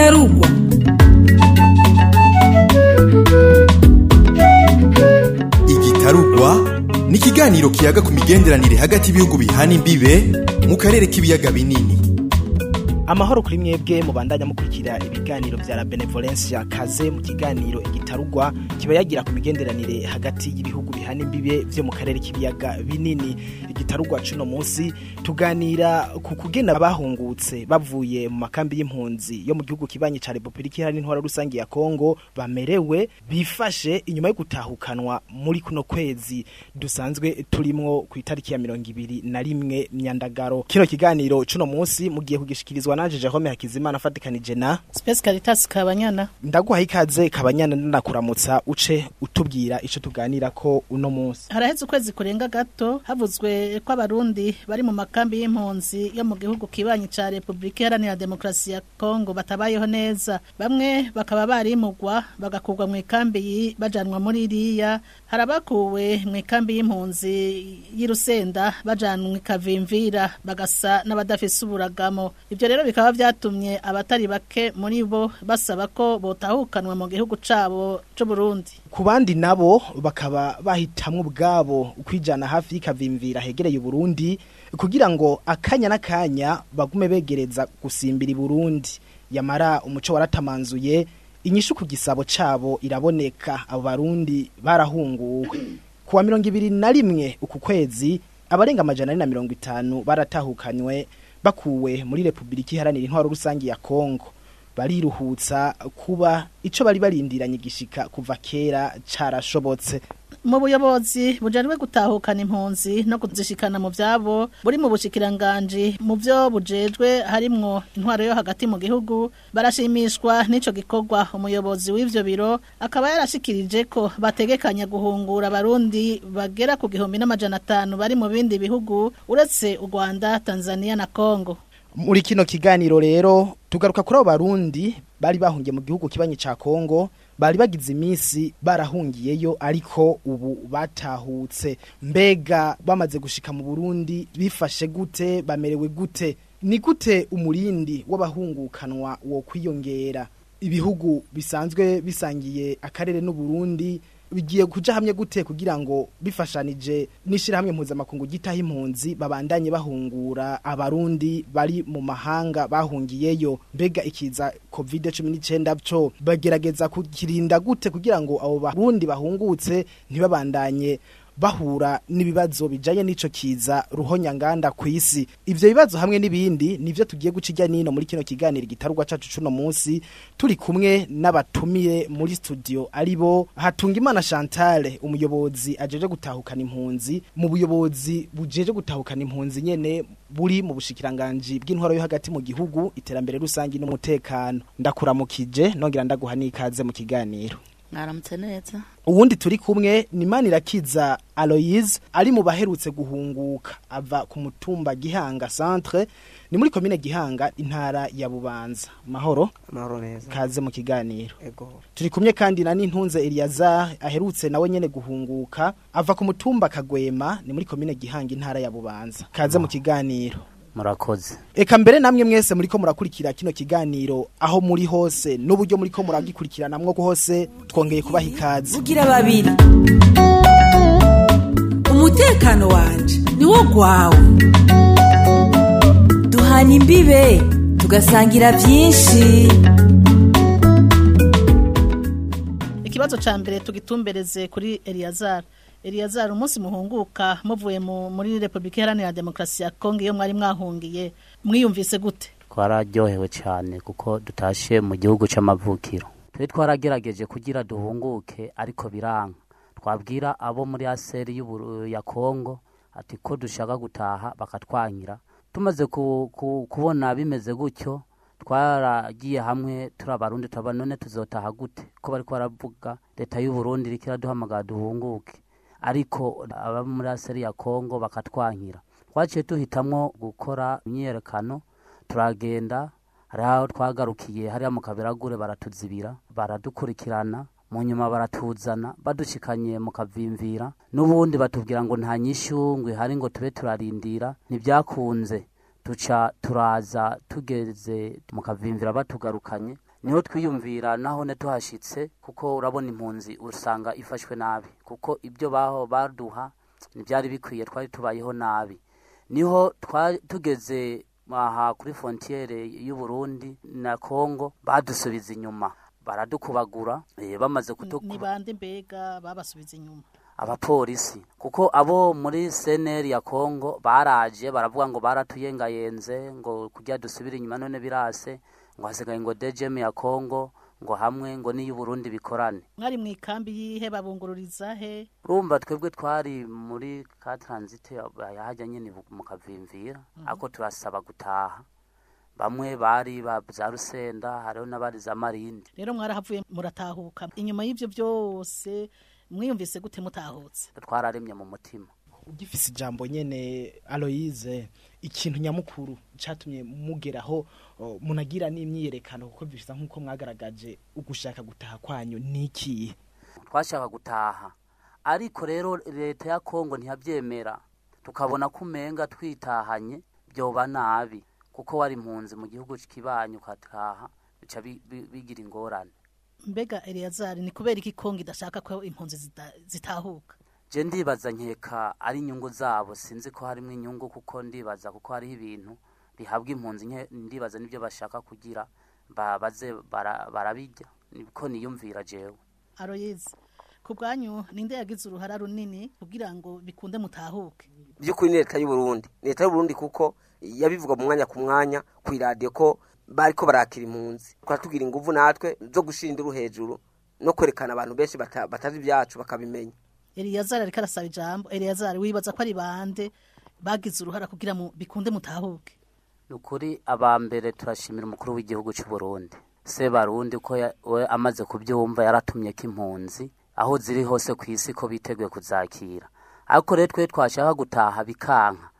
igitarugwa igitarugwa ni ikiganiro kiyaga ku migenderanire hagati y'ibihugu bihana imbibe mu karere k'ibiyaga binini. Amahoro kuri mwebwe mubandanya mukurikira ibiganiro vya la benevolence ya kaze mu kiganiro igitarugwa kiba yagira ku migenderanire hagati y'ibihugu bihana imbibe vyo mu karere k'ibiyaga binini. Igitarugwa cuno munsi tuganira ku kugena bahungutse bavuye mu makambi y'impunzi yo mu gihugu kibanyi ca Republika Iharanira Intwaro Rusangi ya Kongo bamerewe bifashe inyuma yo gutahukanwa muri kuno kwezi. Dusanzwe turimwo ku itariki ya mirongo ibiri na rimwe myandagaro kino kiganiro cuno munsi mugiye kugishikirizwa nanje Jerome Hakizimana afatikanije na Space Caritas Kabanyana. Ndaguha ikaze kabanyana ndanakuramutsa uce utubwira ico tuganira ko uno munsi. Haraheze ukwezi kurenga gato havuzwe ko abarundi bari mu makambi y'impunzi yo mu gihugu kibanyi ca Republika Iharanira Demokarasi ya Kongo batabayeho neza. Bamwe bakaba barimugwa bagakurwa mu ikambi bajanwa muri iriya. Harabakuwe mu ikambi y'impunzi y'Irusenda bajanwa ikavimvira bagasa n'abadafise uburagamo. Ivyo rero bikaba vyatumye abatari bake muri bo basaba ko botahukanwa mu gihugu cabo c'u Burundi. Ku bandi nabo bakaba bahitamwe ubwabo kwijana hafi y'ikavimvira hegereye Burundi kugira ngo akanya n'akanya bagume begereza gusimbira i Burundi. Yamara umuco waratamanzuye inyishu ku gisabo cabo iraboneka. Abo barundi barahunguwe. Kuwa mirongo ibiri na rimwe uku kwezi abarenga amajana na mirongo itanu baratahukanywe bakuwe muri Republika Iharanira Intwaro Rusangi ya Kongo bariruhutsa kuba ico bari barindiranye gishika kuva kera carashobotse. Mu buyobozi bujejwe gutahukana impunzi no kuzishikana mu vyabo buri mu bushikiranganje mu vyo bujejwe harimwo intwaro yo hagati mu gihugu barashimishwa n'ico gikorwa. Umuyobozi w'ivyo biro akaba yarashikirije ko bategekanya guhungura abarundi bagera ku gihumbi n'amajana atanu bari mu bindi bihugu uretse u Rwanda Tanzania na Kongo muri kino kiganiro rero tugaruka kuri abo barundi bari bahungiye mu gihugu kibanyi ca Kongo bari bagize iminsi barahungiyeyo ariko ubu batahutse. Mbega bamaze gushika mu Burundi bifashe gute bamerewe gute? Ni gute umurindi w'abahungukanwa wo kwiyongera ibihugu bisanzwe bisangiye akarere n'u Burundi bigiye kuja hamwe gute kugira ngo bifashanije n'ishirahamwe mpuzamakungu gitaho impunzi babandanye bahungura abarundi bari mu mahanga bahungiyeyo. Mbega ikiza covid 19 byo bagerageza kukirinda gute kugira ngo abo barundi bahungutse ntibabandanye. Bahura n'ibibazo bijanye n'ico kiza ruhonyanganda ku isi. Ivyo bibazo hamwe n'ibindi nivyo tugiye gucijya nino muri kino kiganiro gitarugwa cacu cuno munsi. Turi kumwe n'abatumiye muri studio ari bo Hatungimana Chantal umuyobozi ajeje gutahukana impunzi. Mu buyobozi bujeje gutahukana impunzi nyene buri mu bushikiranganje bw'intwaro yo hagati mu gihugu iterambere rusangi n'umutekano. Ndakuramukije nongera ndaguha n'ikaze mu kiganiro. Mwaramutse neza uwundi turi kumwe ni Manirakiza Aloise ari mu baherutse guhunguka. Ava ku mutumba Gihanga centre ni muri komine Gihanga intara ya Bubanza. Mahoro. Amahoro neza kaze mu kiganiro. Ego. Turi kumwe kandi na Nintunze Eliaza aherutse nawe nyene guhunguka. Ava ku mutumba Kagwema ni muri komine Gihanga intara ya Bubanza. Kaze mu kiganiro. Murakoze. Eka mbere namwe mwese muriko murakurikira kino kiganiro aho muri hose n'uburyo muriko muragikurikirana mwo hose twongeye kubaha ikaze. Bugira babiri. Umutekano wanje niwo gwawe. Duhana imbibe tugasangira byinshi. Ikibazo ca mbere tugitumbereze kuri Eliazar. Eliazar umunsi muhunguka muvuye mu muri Republika Iharanira Demokarasi ya Kongo iyo mwari mwahungiye mwiyumvise gute? Twararyohewe cyane kuko dutashe mu gihugu c'amavukiro. Twe twaragerageje kugira duhunguke ariko biranga. Twabwira abo muri aseri ya Kongo ati ko dushaka gutaha bakatwankira tumaze ku, ku, kubona bimeze gutyo twaragiye hamwe turi abarundi turaba none tuzotaha gute? Ko bariko baravuga leta y'u Burundi iriko iraduhamagara duhunguke. Ariko aba muri aseri ya Kongo bakatwankira twaciye duhitamwo gukora imyiyerekano turagenda hari aho twagarukiye hariya mu kabiragure baratuzibira baradukurikirana mu nyuma baratuzana badushikanye mu kavimvira n'ubundi batubwira ngo nta nyishyu ihari ngo tube turarindira ntibyakunze. Tuca turaza tugeze mu kavimvira batugarukanye ni ho twiyumvira naho ne tuhashitse kuko urabona impunzi usanga ifashwe nabi. Kuko ibyo baho baduha ntibyari bikwiye twari tubayeho nabi. Niho tugeze aha kuri frontiere y'u Burundi na Kongo badusubiza inyuma. Baradukubagura eh, bamaze ni kutukuba bande mbega babasubiza inyuma? Abapolisi. Kuko abo muri CNL ya Kongo baraje baravuga ngo baratuyengayenze ngo kujya dusubira inyuma none birase. Ngo hasigaye ngo DGM ya Kongo ngo hamwe ngo n'iyu Burundi bikorane. Mwari mu ikambi yihe babungururiza he? Urumva twebwe twari muri ka transit yahajya nyine mu kavimvira. Ako turasaba gutaha. Bamwe bari ba za rusenda hariho n'abari za marindi. Rero mwarahavuye muratahuka. Inyuma y'ibyo byose mwiyumvise gute mutahutse? Twararemye mu mutima. Ugifise ijambo nyene Aloise ikintu nyamukuru catumye mugeraho munagira n'imyiyerekano kuko bishisa nk'uko mwagaragaje ugushaka gutaha kwanyu niki? Twashaka gutaha. Ariko rero leta ya kongo ntiyabyemera. Tukabona ko umenga twitahanye byoba nabi. Kuko wari impunzi mu gihugu kibanyi ukataha bica bi- bi- bigira ingorane. Mbega Eleazari ni kubera iki kongo idashaka ko impunzi zita- zitahuka? Je ndibaza nkeka ari inyungu zabo. Sinzi ko harimo inyungu kuko ndibaza kuko hariho ibintu bihabwa impunzi. Nke ndibaza ni byo bashaka kugira ba- baze bara- barabijya niko niyumvira jewe. Aroyize ku bwanyu ninde yagize uruhara runini kugira ngo bikunde mutahuke? By'ukuri ni leta y'u Burundi ni leta y'u Burundi kuko yabivuga mu mwanya ku mwanya ku iradiyo ko bariko barakira impunzi. Twatubwira inguvu natwe zo gushira induru hejuru no kwerekana abantu benshi bata- batazi ibyacu bakabimenya. Eleazari ariko arasaba ijambo. Eleazari wibaza ko ari bande bagize uruhara kugira mu bikunde mutahuke? Ni ukuri aba mbere turashimira umukuru w'igihugu cy'u Burundi. Se barundi ko we amaze kubyumva yaratumye ko impunzi aho ziri hose ku isi ko biteguye kuzakira. Ariko rero twe twashaka gutaha bikanka.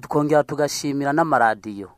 Twongera tugashimira n'amaradiyo.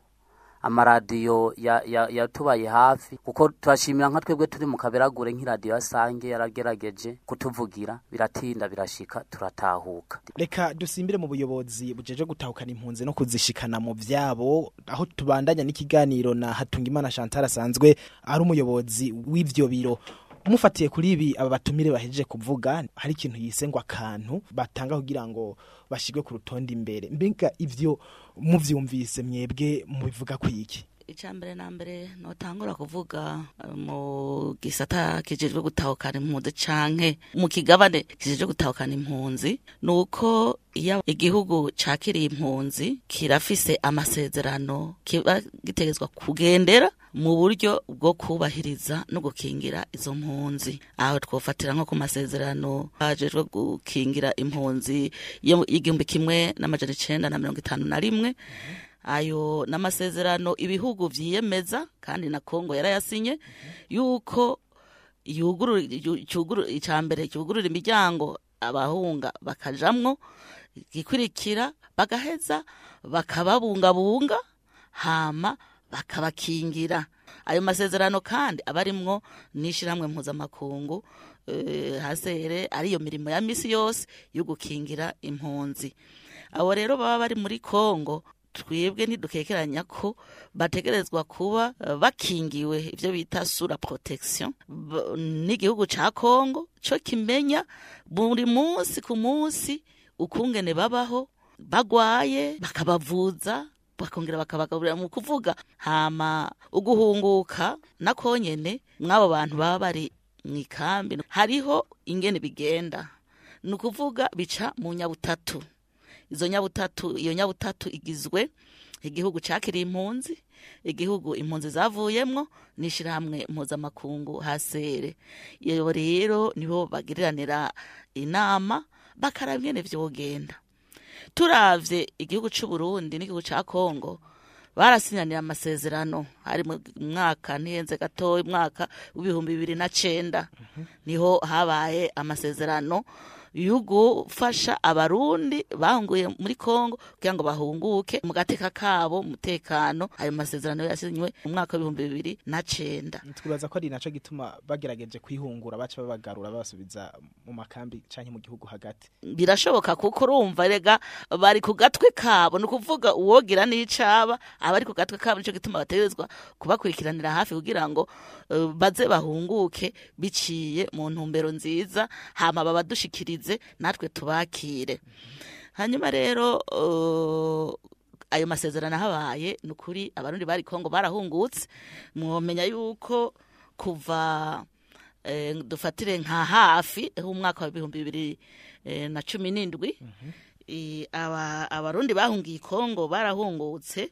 Amaradiyo ya- ya- yatubaye hafi. Kuko turashimira nka twebwe turi mu kaberagure nk'iradiyo ya sange yaragerageje kutuvugira biratinda birashika turatahuka. Reka dusimbire mu buyobozi bujeje gutahukana impunzi no kuzishikana mu vyabo. Aho tubandanya n'ikiganiro na Hatungimana Chantal asanzwe ari umuyobozi w'ivyo biro. Mufatiye kuri ibi aba batumire bahejeje kuvuga hari ikintu yise ngo akantu batanga kugira ngo bashigwe ku rutonde imbere. Mbega ivyo muvyumvise mwebwe mubivuga kwiki icambere na mbere notangura kuvuga eh, mu gisata kijejwe gutahukana impunzi canke mu kigabane kijejwe gutahukana impunzi nuko iyo igihugu cakiriye impunzi kirafise amasezerano kiba gitegezwa kugendera mu buryo bwo kubahiriza no gukingira izo mpunzi. Aho twofatira nko ku masezerano ajejwe gukingira impunzi y'igihumbi kimwe n'amajana icenda na mirongo itanu na rimwe ayo n'amasezerano ibihugu vyiyemeza kandi na Kongo yarayasinye yuko cyuguru- icambere cyugurura imiryango abahunga bakajamwo gikurikira bagaheza bakababungabunga hama bakabakingira. Ayo masezerano kandi aba arimwo n'ishyirahamwe mpuzamakungu eh, hasere ariyo mirimo ya misi yose yo gukingira impunzi. Abo rero baba bari muri kongo twebwe ntidukekeranya ko bategerezwa kuba eh, bakingiwe ibyo bita sura protection. N'igihugu ca kongo co kimenya buri munsi ku munsi ukungene babaho bagwaye bakabavuza bakongera bakabagaburira mu kuvuga. Hama uguhunguka nako nyene mw'abo bantu baba bari mu ikambi. Hariho ingene bigenda. Ni ukuvuga bica mu nyabutatu. Izo nyabutatu iyo nyabutatu igizwe igihugu cakiriye impunzi igihugu impunzi zavuyemwo n'ishirahamwe mpuzamakungu hasere iyo rero nibo bagiriranira inama bakaraba ingene vyogenda. Turavye igihugu c'u Burundi n'igihugu ca Kongo barasinyanira amasezerano hari mu mwaka ntihenze gatoya umwaka w'ibihumbi bibiri na cenda. Niho habaye amasezerano yo gufasha abarundi bahunguye muri Kongo kugira ngo bahunguke mu gateka kabo umutekano ayo masezerano yasinywe mu mwaka w'ibihumbi bibiri na cenda. Twibaza ko ari naco gituma bagerageje kwihungura baca babagarura babasubiza mu makambi canke mu gihugu hagati. Birashoboka kuko urumva rega bari ku gatwe kabo. Ni ukuvuga uwogira n'icaba aba ari ku gatwe kabo nico gituma bategerezwa kubakurikiranira hafi kugira ngo eh, baze bahunguke biciye mu ntumbero nziza hama babadushikirize natwe tubakire. Hanyuma rero ayo masezerano ahabaye ni ukuri abarundi bari kongo barahungutse. Mwomenya yuko kuva eh, dufatire nka hafi h'umwaka w'ibihumbi bibiri eh, na cumi n'indwi aba- abarundi bahungiye kongo barahungutse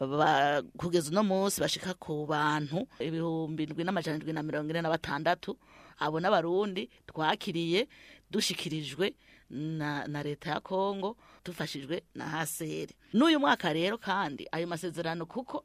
ba- kugeza uno munsi bashika ku bantu ibihumbi ndwi n'amajana ndwi na mirongo ine na batandatu abo n'abarundi twakiriye dushikirijwe na, leta ya kongo dufashijwe na haseri n'uyu mwaka rero kandi ayo masezerano kuko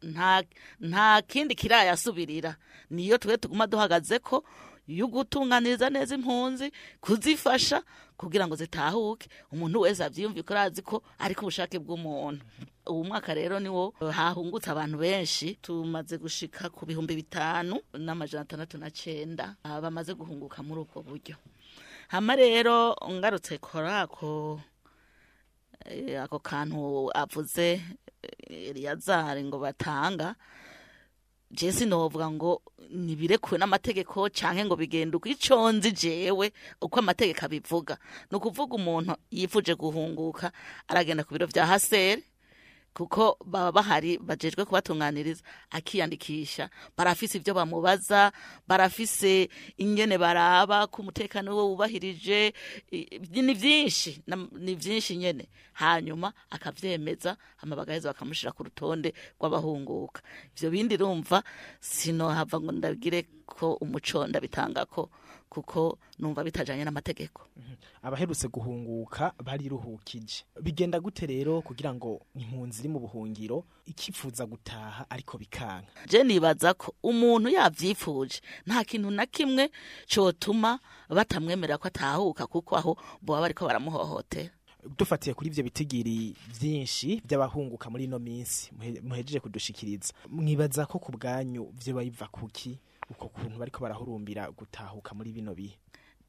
nta, kindi kirayasubirira. Niyo twe tuguma duhagaze ko yo gutunganiriza neza impunzi kuzifasha kugira ngo zitahuke. Umuntu wese avyiyumviye ko arazi ko ari ku bushake bw'umuntu. Ubu mwaka rero niwo hahungutse abantu benshi. Tumaze gushika ku bihumbi bitanu n'amajana atandatu na cenda ah, bamaze guhunguka muri ubwo buryo. Hama rero ngarutse korako eh, ako kantu avuze eh, eliyazari ngo batanga. Je sinovuga ngo nibirekuwe n'amategeko canke ngo bigenda uko ico nzi jewe uko amategeko abivuga. Ni ukuvuga umuntu yifuje guhunguka aragenda ku biro vya haseri kuko baba bahari bajejwe kubatunganiriza akiyandikisha. Barafise ibyo bamubaza barafise ingene baraba ko umutekano we wubahirije ni vyinshi nam- ni vyinshi nyene. Hanyuma akavyemeza hama bagaheza bakamushira ku rutonde rw'abahunguka. Ivyo bindi rumva sinohava ngo ndabwire ko umuco ndabitangako. Kuko numva bitajanye n'amategeko. Abaherutse guhunguka bariruhukije. Bigenda gute rero kugira ngo impunzi iri mu buhungiro ikifuza gutaha ariko bikanka? Je nibaza ko umuntu yavyifuje nta kintu na kimwe cotuma batamwemerera ko atahuka kuko aho boba bariko baramuhohotera. Dufatiye kuri ivyo bitigiri vyinshi vy'abahunguka muri ino minsi. Muhe- muhejeje kudushikiriza. Mwibaza ko ku bwanyu vyoba biva kuki uko kuntu bariko barahurumbira gutahuka muri bino bihe.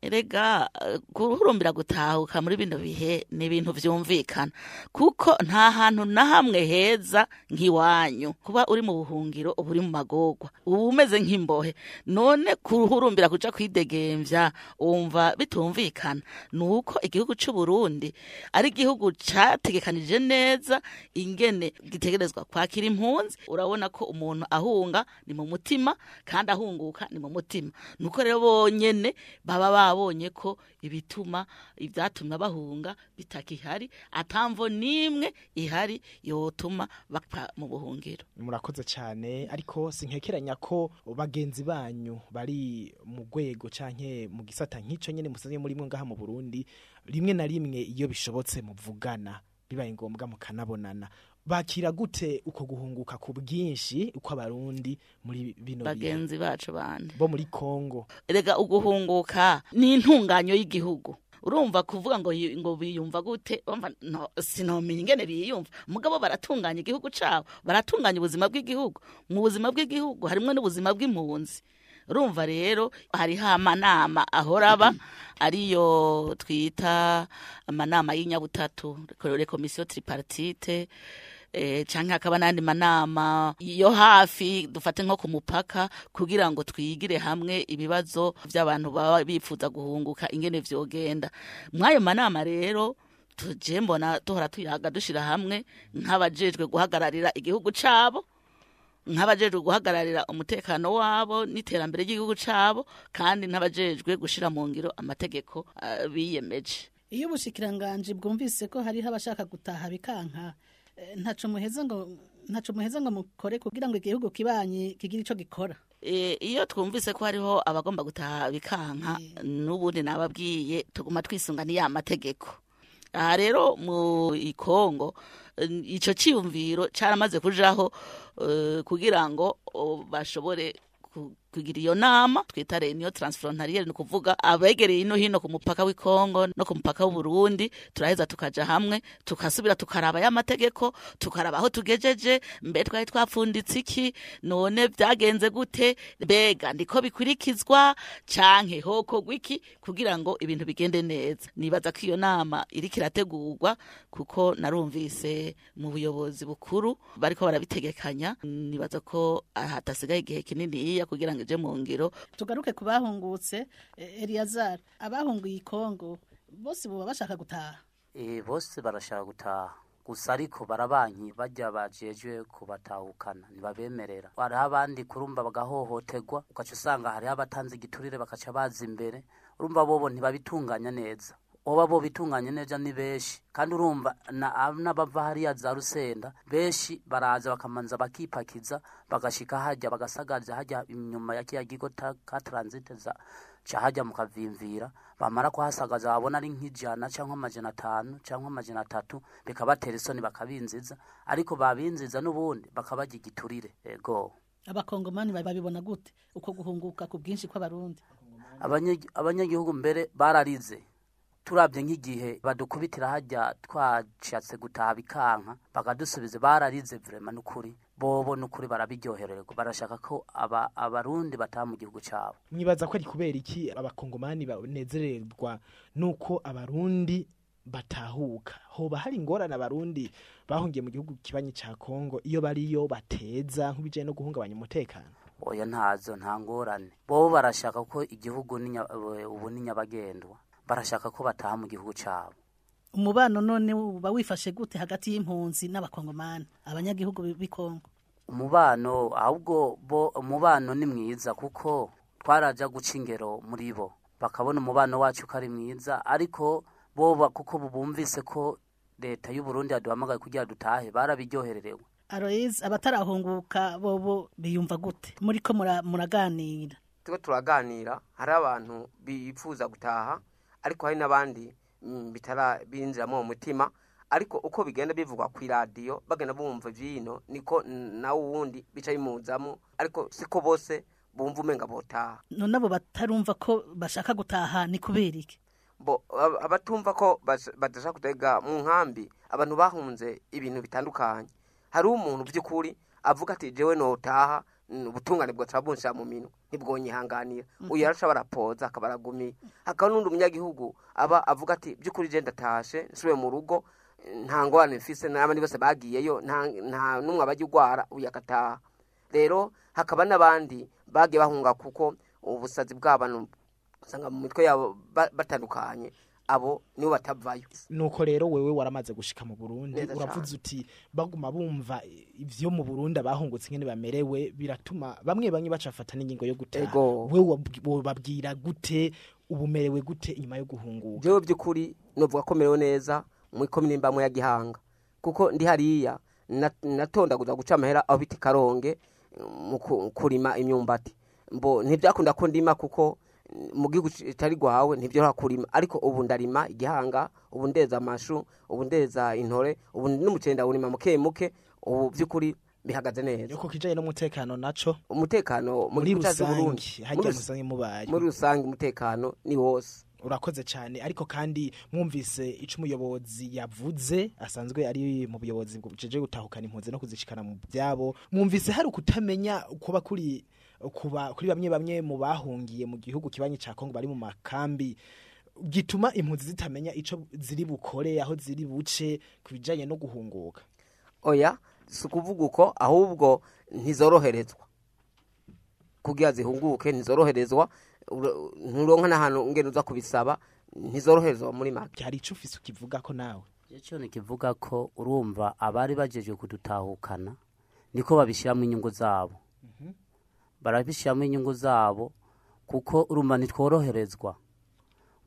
Erega guhurumbira gutahuka muri bino bihe ni ibintu vyumvikana. Kuko nta hantu na hamwe heza nk'iwanyu. Kuba uri mu buhungiro uba uri mu magorwa. Uba umeze nk'imbohe. None kuhurumbira kuja kwidegemvya wumva bitumvikana. Ni uko igihugu c'u Burundi ari igihugu categekanije neza ingene gitegerezwa kwakira impunzi. Urabona ko umuntu ahunga ni mu mutima kandi ahunguka ni mu mutima. Nuko rero bonyene baba babonye ko ibituma ibyatumye bahunga bitakihari atamvo n'imwe ihari yotuma bapfa mu buhungiro. Murakoze cyane ariko sinkekeranya ko bagenzi banyu bari mu rwego canke mu gisata nk'ico nyene musanzwe murimwo ngaha mu Burundi rimwe na rimwe iyo bishobotse muvugana bibaye ngombwa mukanabonana. Bakira gute uko guhunguka ku bwinshi uko abarundi muri bino bagenzi bacu bandi bo muri Kongo. Erega uguhunguka ni intunganyo y'igihugu. Urumva kuvuga ngo ngo biyumva gute? Umva no sinomenya ingene biyumva. Mugabo baratunganya igihugu cabo baratunganya ubuzima bw'igihugu. Mu buzima bw'igihugu harimwo n'ubuzima bw'impunzi. Urumva rero hariho amanama ahora aba ariyo twita amanama y'inyabutatu rekomisiyo tripartite. Eh, canke hakaba n'andi manama. Yo hafi dufate nko ku mupaka kugira ngo twigire hamwe ibibazo by'abantu baba bifuza guhunguka ingene vyogenda. Mw'ayo manama rero tuje mbona duhora tuyaga dushira hamwe nk'abajejwe guhagararira igihugu cabo nk'abajejwe guhagararira umutekano wabo n'iterambere ry'igihugu cabo kandi n'abajejwe gushira mu ngiro amategeko ah, biyemeje. Iyo ubushikiranganje bwumvise ko hariho abashaka gutaha bikanka eh, ntaco muheza ngo ntaco muheza ngo mukore kugira ngo igihugu kibanye kigire ico gikora. E, iyo twumvise ko hariho abagomba gutaha bikanka n'ubundi nababwiye tuguma twisunga ni ya mategeko. Aha rero mu ikongo eh, ico ciyumviro caramaze kujaho eh, kugira ngo bashobore kugira iyo nama twita reunion transfrontaliere ni ukuvuga abegereye ino hino ku mupaka w'i Kongo no ku mupaka w'u Burundi turaheza tukaja hamwe tukasubira tukaraba ya mategeko tukaraba aho tugejeje mbe twari twapfunditse iki none byagenze gute mbega ndiko bikurikizwa canke hoko gwiki kugira ngo ibintu bigende neza. Nibaza ko iyo nama iriko irategurwa kuko narumvise mu buyobozi bukuru bariko barabitegekanya nibaza ko hatasigaye igihe kininiya kugira ngo ije mu ngiro. Tugaruke ku bahungutse eh, Eliazar abahunguye ikongo bose boba bashaka gutaha? Eh, bose barashaka gutaha. Gusa ariko barabanki bajya bajejwe kubatahukana ntibabemerera. Hariho abandi kurumva bagahohoterwa ugaca usanga hariho abatanze igiturire bakaca baza imbere. Urumva bobo ntibabitunganya neza. Oba bo bitunganya neza ni benshi kandi urumva na- n'abava hariya za rusenda benshi baraza bakamanza bakipakiza bagashika hajya bagasagaza hajya inyuma ya kiya kigo ka transite za ca hajya mukavimvira bamara kuhasagaza babona ari nk'ijana cyangwa amajana atanu cyangwa amajana atatu bikabatera isoni bakabinziza. Ariko babinziza n'ubundi bakabagira igiturire ego. Abakongomani babibona gute? Uko guhunguka ku bwinshi kw'abarundi. Abanyagihugu mbere bararize. Turabye nk'igihe badukubitira hajya twashatse gutaha bikanka bakadusubiza bararize vrema n'ukuri bobo n'ukuri barabiryohererwa barashaka ko aba, abarundi bataha mu gihugu cyabo. Mwibaza ko ari kubera iki abakongomani banezererwa nuko abarundi batahuka? Hoba hari ingorane abarundi bahungiye mu gihugu kibanyi ca Kongo iyo bariyo bateza nk'ibijanye no guhungabanya umutekano? Oya ntazo nta ngorane. Bobo barashaka ko igihugu ubu ni nyabagendwa barashaka ko bataha mu gihugu cyabo. Umubano none uba wifashe gute hagati y'impunzi n'abakongomani? Abanyagihugu b'i- b'i Kongo umubano ahubwo bo umubano ni mwiza kuko twaraja guca ingero muri bo. Bakabona umubano wacu ko ari mwiza ariko bo kuko bumvise ko leta y'u Burundi yaduhamagaye kugira dutahe barabiryohererewe. Aloise abatarahunguka bobo biyumva gute? Muriko mura- muraganira? Turiko turaganira hari abantu bifuza gutaha ariko hari n'abandi mm, binjiramo mu mutima ariko uko bigenda bivugwa ku iradiyo bagenda bumva ivyino niko nawe uwundi bica bimuzamo ariko siko bose bumva umenga botaha. None abo batarumva ko bashaka gutaha ni kubera iki? Bo ab- abatumva ko badashaka kutega mu nkambi abantu bahunze ibintu bitandukanye. Hari umuntu by'ukuri avuga ati jewe notaha ubutungane bwoca bunshira mu minwe. Ntibwonyihanganira uyu yaraca barapoza akaba aragumiye hakaba n'undi munyagihugu aba avuga ati by'ukuri je ndatashe nsubiye mu rugo nta ngorane mfise n'abandi bose bagiyeyo nta n'umwe abajya ugwara uyu agataha. Rero hakaba n'abandi bagiye bahunga kuko ubusazi bw'abantu usanga mu mitwe yabo ba- batandukanye. Abo nibo batavayo nuko rero wewe waramaze gushika mu Burundi uravuze uti baguma bumva ivyo mu Burundi abahungutse ngene bamerewe biratuma bamwe bamwe bacafata n'ingingo yo gutaha. Wewe wab- wobabwira gute ubumerewe gute inyuma yo guhunguka? Jewe by'ukuri novuga ko merewe neza muri komine mbamwe ya gihanga. Kuko ndi hariya na- natondaguza guca amahera aho bita ikaronge mu ku- kurima imyumbati. Mbo ntibyakunda ko ndima kuko mu gihugu kitari gwawe ntibyoroha kurima. Ariko ubu ndarima igihanga ubu ndeza amashu ubu ndeza intore ubu n'umuceri ndawurima muke muke ubu by'ukuri bihagaze neza. Yuko kijanye n'umutekano naco? Umutekano mu muri rusange rus- musange mubaye muri rusange umutekano ni wose. Urakoze cyane. Ariko kandi mwumvise ico umuyobozi yavuze asanzwe ari mu buyobozi bujeje gutahukana impunzi no kuzishikana mu byabo mwumvise hari ukutamenya kuba kuri kuri bamwe bamwe mu bahungiye mu gihugu kibanyi ca Kongo bari mu makambi gituma impunzi zitamenya ico ziri bukore aho ziri buce kubijanye no guhunguka. Oya si ukuvuga uko ahubwo ntizoroherezwa. Kugira zihunguke ntizoroherezwa nturonka n'ahantu ngene uza kubisaba ntizoroherezwa muri make. Hari ico ufise ukivuga ko nawe? Icyo nikivuga ko urumva abari bajeje kudutahukana niko babishyiramo inyungu zabo. Barabishyiramo inyungu zabo kuko urumva ntitworoherezwa.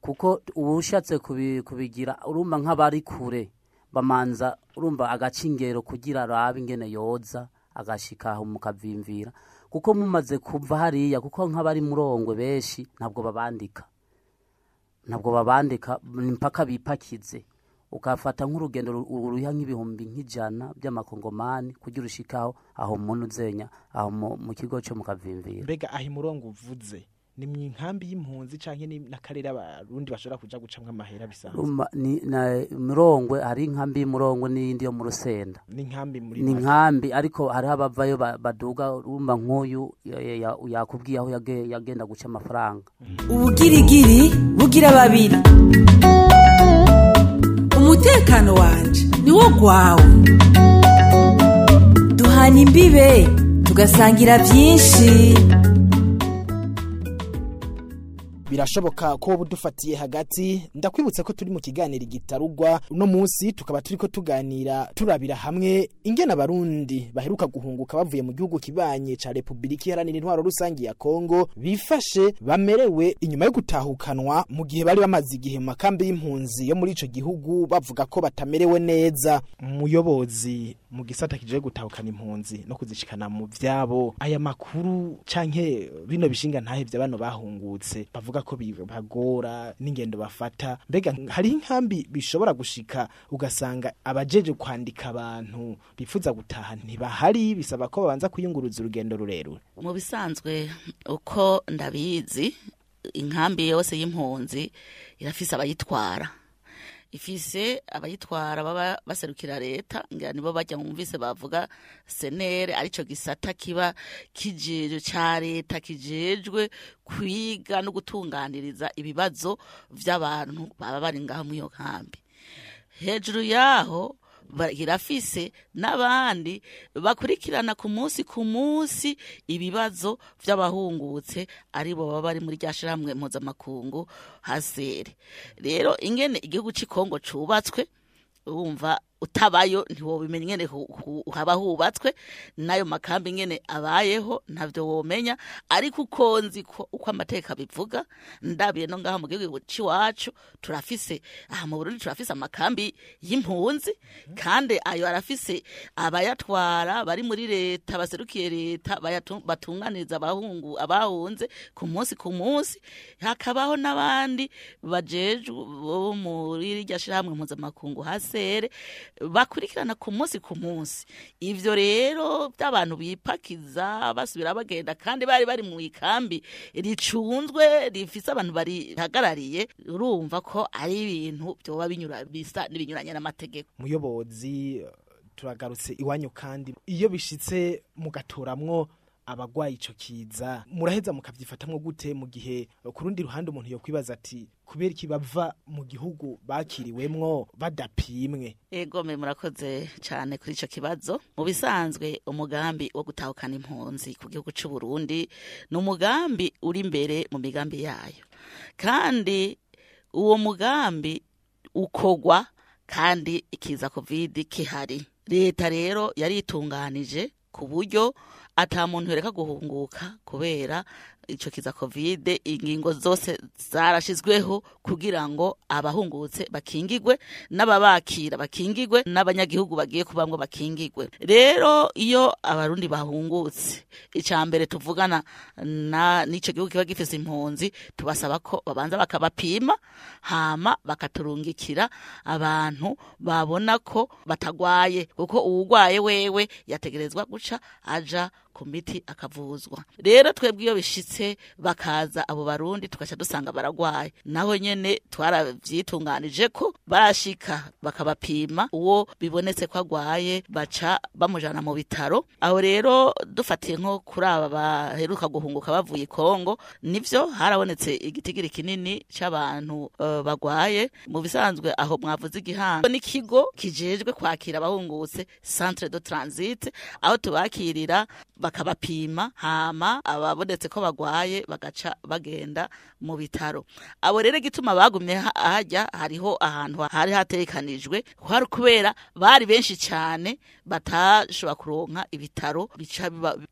Kuko uba ushatse kubi- kubigira urumva nk'abari kure bamanza urumva agaca ingero kugira arabe ingene yoza agashika aho mukavimvira kuko mumaze kuva hariya kuko nk'abari murongwe benshi ntabwo babandika. Ntabwo babandika ni mpaka bipakize. Ukafata nk'urugendo ru- uruha nk'ibihumbi nk'ijana by'amakongomani kugira ushikaho aho muntu uzenya aho mu- kigo cyo mu kavimvira. Mbega aho imurongo uvuze ni mu nkambi y'impunzi ni n'akarere abarundi bashobora kuja gucamwo amahera bisanzwe? Urumva ni na murongwe hari inkambi y'umurongwe n'iyindi yo mu rusenda. Ni nkambi muri ni make. nkambi ariko hariho abavayo ba- baduga urumva nk'uyu ya- ya- ya- yakubwiye aho yage- yagenda guca amafaranga. Ubugirigiri bugira babiri umutekano wanje ni wo gwawe. Duhana imbibe tugasangira byinshi. Birashoboka ko wowe udufatiye hagati. Ndakwibutsa ko turi mu kiganiro gitarugwa uno munsi tukaba turiko tuganira turabira hamwe ingene abarundi baheruka guhunguka bavuye mu gihugu kibanye ca Republika Iharanira Intwaro Rusangi ya Kongo bifashe bamerewe inyuma yo gutahukanwa mu gihe bari bamaze igihe makambi y'impunzi yo muri ico gihugu bavuga ko batamerewe neza. Umuyobozi mu gisata kije gutahukana impunzi no kuzishikana mu vyabo. Aya makuru canke bino bishinga ntahevye bano bahungutse bavuga ko bibagora n'ingendo bafata. Mbega hari inkambi bishobora gushika ugasanga abajeje kwandika abantu bifuza gutaha ntibahari bisaba ko babanza kuyunguruza urugendo rurerure. Mu bisanzwe uko ndabizi inkambi yose y'impunzi irafise abayitwara. Ifise abayitwara baba baserukira leta ngira nibo bajya mwumvise bavuga senere arico gisata kiba kijejwe ca leta kijejwe kwiga no gutunganiriza ibibazo vy'abantu baba bari ngaho muri iyo nkambi. Hejuru yaho irafise n'abandi bakurikirana ku munsi ku munsi ibibazo vy'abahungutse ari bo baba bari muri rya shirahamwe mpuzamakungu hasere rero ingene igihugu c'ikongo cubatswe wumva utabayo ntiwobimenya hu- haba hubatswe n'ayo makambi ingene abayeho ntavyo womenya. Ariko uko nzi ko uko amateka bivuga ndabiye no ngaha mu gihugu c'iwacu turafise aha mu Burundi turafise amakambi y'impunzi kandi ayo arafise abayatwara bari muri leta baserukiye leta batunganiriza abahungu abahunze ku munsi ku munsi. Hakabaho n'abandi bajejwe bo muri rya shirahamwe mpuzamakungu hasere bakurikirana ku munsi ku munsi. Ivyo rero by'abantu bipakiza basubira bagenda kandi bari bari mu ikambi ricunzwe rifise abantu barihagarariye urumva ko ari ibintu byoba binyura bisa n'ibinyuranye n'amategeko. Muyobozi turagarutse iwanyu kandi. Iyo bishitse mugatoramwo abagwaye ico kiza. Muraheza mukavyifatamwo gute mu gihe ku rundi ruhande umuntu yokwibaza ati kubera iki bava mu gihugu bakiriwemwo badapimwe? Ego me murakoze cyane kuri ico kibazo. Mu bisanzwe umugambi wo gutahukana impunzi ku gihugu c'u Burundi ni umugambi uri imbere mu migambi yayo. Kandi uwo mugambi ukogwa kandi ikiza covid kihari. Leta rero yaritunganije ku buryo ata muntu yereka guhunguka kubera ico kiza covid ingingo zose zarashizweho kugira ngo abahungutse bakingigwe n'ababakira bakingigwe n'abanyagihugu bagiye kubamwo bakingigwe. Rero iyo abarundi bahungutse ica mbere tuvugana na n'ico gihugu kiba gifise impunzi tubasaba ko babanza bakabapima hama bakaturungikira abantu babona ko batagwaye. Kuko uwugwaye wewe yategerezwa guca aja ku miti akavuzwa. Rero twebwe iyo bishitse bakaza abo barundi tugaca dusanga baragwaye. Naho nyene twaravyitunganije ko barashika bakabapima uwo bibonetse ko agwaye baca bamujana mu bitaro. Aho rero dufatiye nko kuri aba baheruka guhunguka bavuye Kongo nivyo harabonetse igitigiri kinini c'abantu uh, bagwaye. Mu bisanzwe aho mwavuze igihanga n'ikigo kijejwe kwakira abahungutse centre de transit aho tubakirira bakabapima hama ababonetse ko bagwaye bagaca bagenda mu bitaro. Abo rero igituma bagumye ha- hajya hariho ahantu hari hatekanijwe hari kubera bari benshi cyane batashobora kuronka ibitaro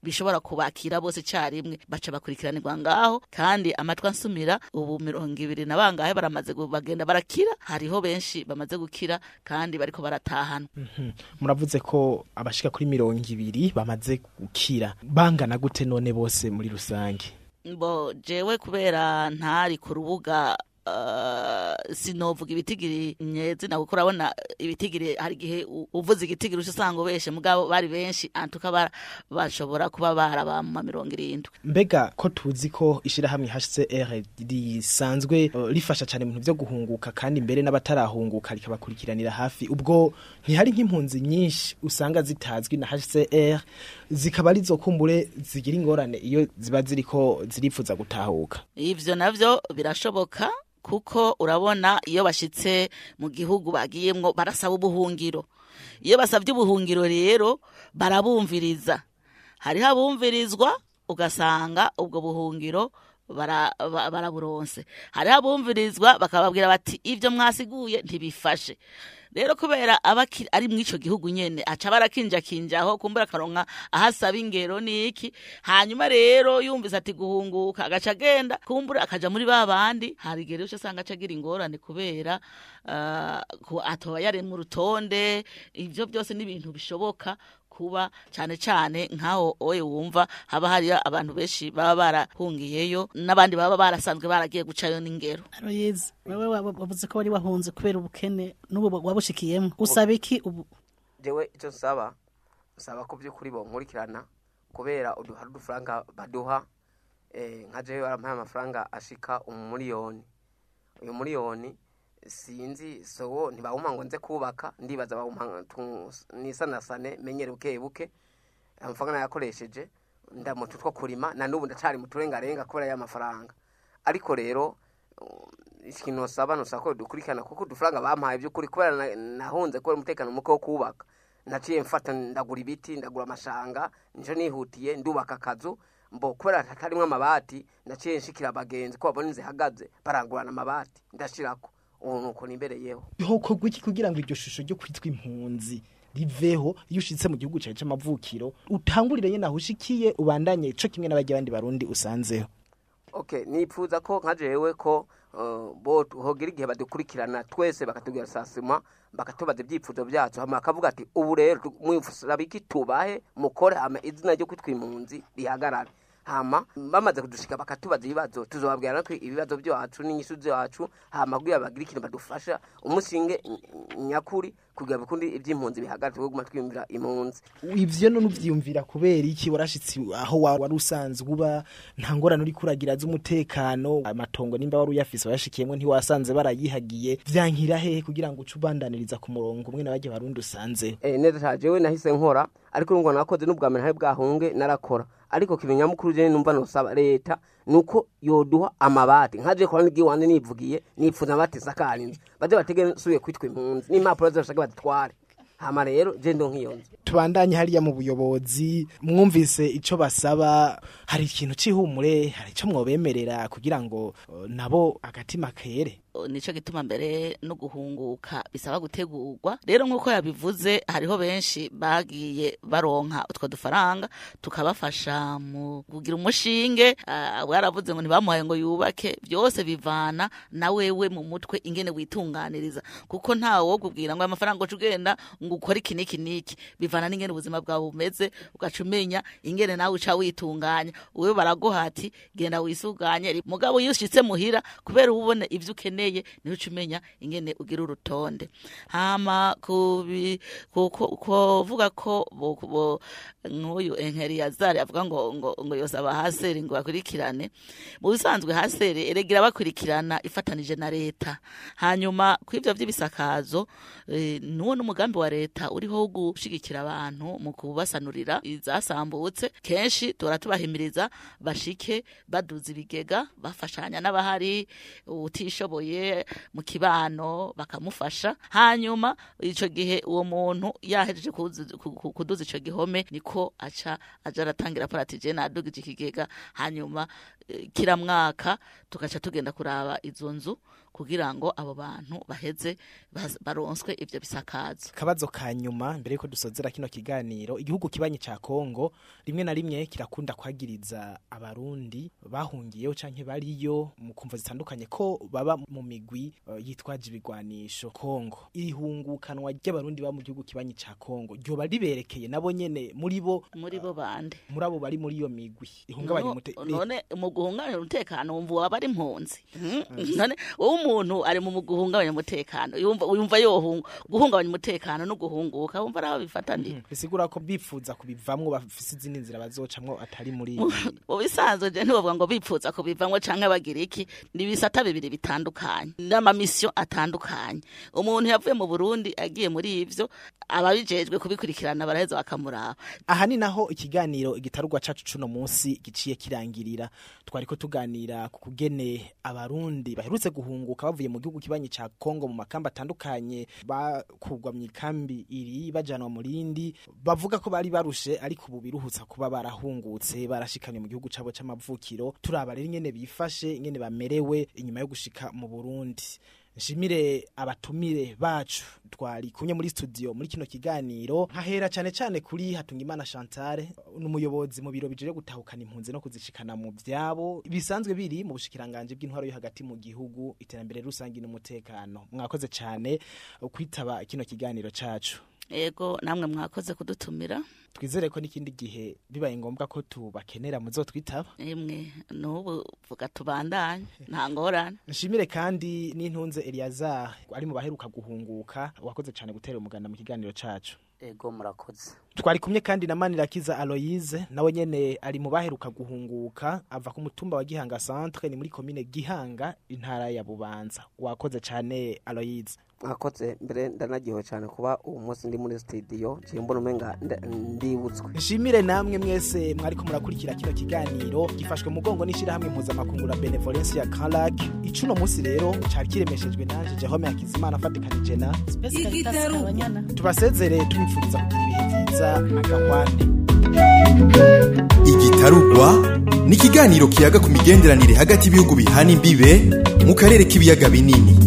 bishobora kubakira bose icyarimwe. Baca bakurikiranirwa ngaho kandi amatwi ansumira ubu mirongo ibiri na bangahe baramaze bagenda barakira hariho benshi bamaze gukira kandi bariko baratahana. Muravuze ko abashika kuri mirongo ibiri bamaze gukira. Bangana gute none bose muri rusange? Bo jewe kubera ntari ku rubuga sinovuga ibitigiri nyezina kuko urabona ibitigiri hari igihe uvuze igitigiri uca usanga ubeshe. Mugabo bari benshi antuka bashobora kuba baraba mu ma mirongo irindwi. Mbega ko tuzi ko ishirahamwe HCR risanzwe uh, rifasha cyane mu bintu byo guhunguka kandi mbere n'abatarahunguka rikabakurikiranira hafi. Ubwo ntihari nk'impunzi nyinshi usanga zitazwi na HCR zikaba ari zo kumbure zigira ingorane iyo ziba ziriko ziripfuza gutahuka. Ivyo navyo birashoboka. Kuko urabona iyo bashitse mu gihugu bagiyemwo barasaba ubuhungiro. Iyo basabye ubuhungiro rero barabumviriza. Hariho abumvirizwa ugasanga ubwo buhungiro bara- ba- baraburonse. Hariho abumvirizwa bakababwira bati ivyo mwasiguye ntibifashe. Rero kubera aba ari mw'ico gihugu nyene aca barakinjakinjaho kumbura akaronka ahasaba ingero niki. Hanyuma rero yumvise ati guhunguka agaca agenda kumbura akaja muri ba bandi. Hari igihe rero usanga aca agira ingorane kubera ah, atoba yaremwe urutonde ivyo byose ni ibintu bishoboka. Kuba cyane cyane nk'aho oye wumva haba hariyo abantu benshi baba barahungiyeyo n'abandi baba barasanzwe baragiye gucayo n'ingero. Waba- wavuze ko wari wahunze kubera ubukene n'ubu wabushikiyemo. Usaba iki ubu? Jewe icyo nsaba nsaba ko by'ukuri bonkurikirana kubera uduha udufaranga baduha eh, nka jewe barampaye amafaranga ashika umumiliyoni uyu miliyoni sinzi sowo ntibawumpa ngo nze kubaka ndibaza bawumpa nisanasane menyere buke buke amafaranga nayakoresheje ndamutu two kurima na n'ubu ndacari mu turengarenga kubera ya mafaranga. Ariko rero ikintu nosaba nosaba ko dukurikirana kuko udufaranga bampaye by'ukuri kubera na- nahunze kubera umutekano muke wo kubaka. Naciye mfata ndagura ibiti ndagura amashanga nico nihutiye ndubaka akazu mbo kubera hatarimwo amabati naciye nshikira abagenzi ko babona inzu ihagaze barangurana amabati ndashirako. Ubu nuko nimbereyeho hokorwa iki kugira ngo iryo shusho ryo kwitwa impunzi riveho iyo ushitse mu gihugu cyawe c'amavukiro utangurire nyene aho ushikiye ubandanye co kimwe n'abajya abandi barundi usanzeho. Okay nipfuza ko nka jewe ko uh, bo hogira igihe badukurikirana twese bakatubwira sasima bakatubaza ibyifuzo byacu. Hama bakavuga ati ubu rero tu- mwifusaba iki tubahe mukore. Hama izina ryo kwitwa impunzi rihagarare. Hama bamaze kudushika bakatubaza ibibazo tuzobabwira ko ibibazo byacu n'inyishu zacu hama kugira bagire ikintu badufasha umusinge ny- nyakuri kugira bikundi iby'impunzi bihagarare tuguma twiyumvira impunzi. Ivyo none uvyiyumvira kubera iki? Warashitse aho wa- wari usanzwe uba nta ngorane uri kuragira z'umutekano amatongo nimba wari uyafise wayashikiyemwo ntiwasanze barayihagiye. Vyankira hehe kugira ngo uce ubandaniriza ku murongo umwe n'abajya barundi usanzeho eh, neza cyane jewe nahise nkora ariko urumva nakoze n'ubwa mbere ntari bwahunge narakora. Ariko kimenya mukuru numva nosaba leta nuko yoduha amabati. Nkaje kwa nigi wanje nivugiye nipfuza amabati sakara inzu baze batege nsubiye kwitwa impunzi n'impapuro zose bazitware hama rero je ndo tubandanye hariya mu buyobozi mwumvise ico basaba. Hari ikintu c'ihumure hari ico mwobemerera kugira ngo nabo agatima kere. Nico gituma mbere no guhunguka bisaba gutegurwa. Rero nk'uko yabivuze hariho benshi bagiye baronka utwo dufaranga tukabafasha mu kugira umushinge. Bwaravuze ngo ntibamuhaye ngo yubake byose bivana na wewe mu mutwe ingene witunganiriza. Kuko nta wo kubwira ngo aya mafaranga uca ugenda ngo ukore iki n'iki n'iki. Bivana n'ingene ubuzima bwawe bumeze ugaca umenya ingene nawe uca witunganya. Uwe baraguha ati genda wisuganye. Mugabo iyo ushitse muhira kubera uba ubona ivyo ukeneye ni ho uca umenya ingene ugira urutonde. Hama kuvuga ko nk'uyu enkeriyazari avuga ngo ngo ngo yosaba haseri ngo bakurikirane mu bisanzwe haseri eregira bakurikirana ifatanije na leta. Hanyuma ku ivyo vy'ibisakazo eh, nuwo n'umugambi wa leta uriho wo gushigikira abantu mu kubasanurira izasambutse kenshi tora tubahimiriza bashike baduza ibigega bafashanya n'abahari utishoboye mu kibano bakamufasha. Hanyuma ico gihe uwo muntu yahejeje kuduza ico gihome niko aca aja aratangira paratije nadugije ikigega hanyuma eh, kila mwaka tugaca tugenda kuraba izo nzu kugira ngo abo bantu baheze baronswe ivyo bisakazo kabazo ka nyuma mbere yuko dusozera kino kiganiro igihugu kibanyi ca Kongo rimwe na rimwe kirakunda kwagiriza abarundi bahungiyeho canke bariyo mu kumva zitandukanye ko baba mu migwi uh, yitwaje ibigwanisho. Kongo ihungukanwa ry'abarundi ba mu gihugu kibanyi ca Kongo ryoba riberekeye nabo nyene muri bo muri bo bande. muri abo bari muri iyo migwi. Ihungabanya No- umute none mu guhungabanya umutekano wumva waba ari impunzi Mhm. none wowe umuntu ari mu guhungabanya umutekano. Yumva guhungabanya umutekano no guhunguka wumva ari aho bifataniye bisigura ko bipfuza kubivamwo bafise izindi nzira bazocamwo atari muri mu bisanzwe ntibavuga ngo bipfuza kubivamwo canke bagira iki ni ibisata bibiri bitandukanye n'amamisiyo atandukanye. Umuntu yavuye mu burundi agiye muri ivyo ababijejwe kubikurikirana baraheza bakamuraba aha ni naho ikiganiro igitarugwa cacu cuno munsi giciye kirangirira. Twariko tuganira ku kugene abarundi baherutse guhunguka bavuye mu gihugu kibanyi ca Kongo mu makamba atandukanye bakugwa mu ikambi iri bajanwa mu rindi bavuga ko bari barushe ariko ubu biruhutsa kuba barahungutse barashikanye mu gihugu cabo c'amavukiro. Turaba rero ingene bifashe ingene bamerewe inyuma yo gushika mu Burundi. Nshimire abatumire bacu. Twari kumwe muri studio muri kino kiganiro. Nkahera cyane cyane kuri Hatungimana Chantal n'umuyobozi mu biro bijeje gutahukana impunzi no kuzishikana mu vyabo bisanzwe biri mu bushikiranganje bw'intwaro yo hagati mu gihugu iterambere rusangi n'umutekano. Mwakoze cyane kwitaba kino kiganiro cacu. Ego namwe mwakoze kudutumira. Twizere ko n'ikindi gihe bibaye ngombwa ko tubakenera muzotwitaba. Emwe n'ubu vuga tubandanye. Nta ngorane. Nshimire kandi n'intunze Eliazar ari mu baheruka guhunguka wakoze cyane gutera umuganda mu kiganiro cacu. Ego murakoze. Twari kumwe kandi na Manirakiza Aloise nawe nyene ari mu baheruka guhunguka ava ku mutumba wa Gihanga centre ni muri commune Gihanga intara ya Bubanza. Wakoze cyane Aloise mwakoze mbere ndanagiwe cyane kuba uwo munsi ndi muri studio je mbona umenga ndibutswe. Nshimire namwe mwese mwariko murakurikira kino kiganiro gifashwe mugongo n'ishirahamwe mpuzamakungu la Benevolence ya Carac icuno munsi rero cari kiremeshejwe nanje Jehome Hakizimana afatikanije na tubasezere tubifuriza kugira ibihe byiza na gahwane igitarugwa ni ikiganiro kiyaga ku migenderanire hagati y'ibihugu bihana imbibe mu karere k'ibiyaga binini.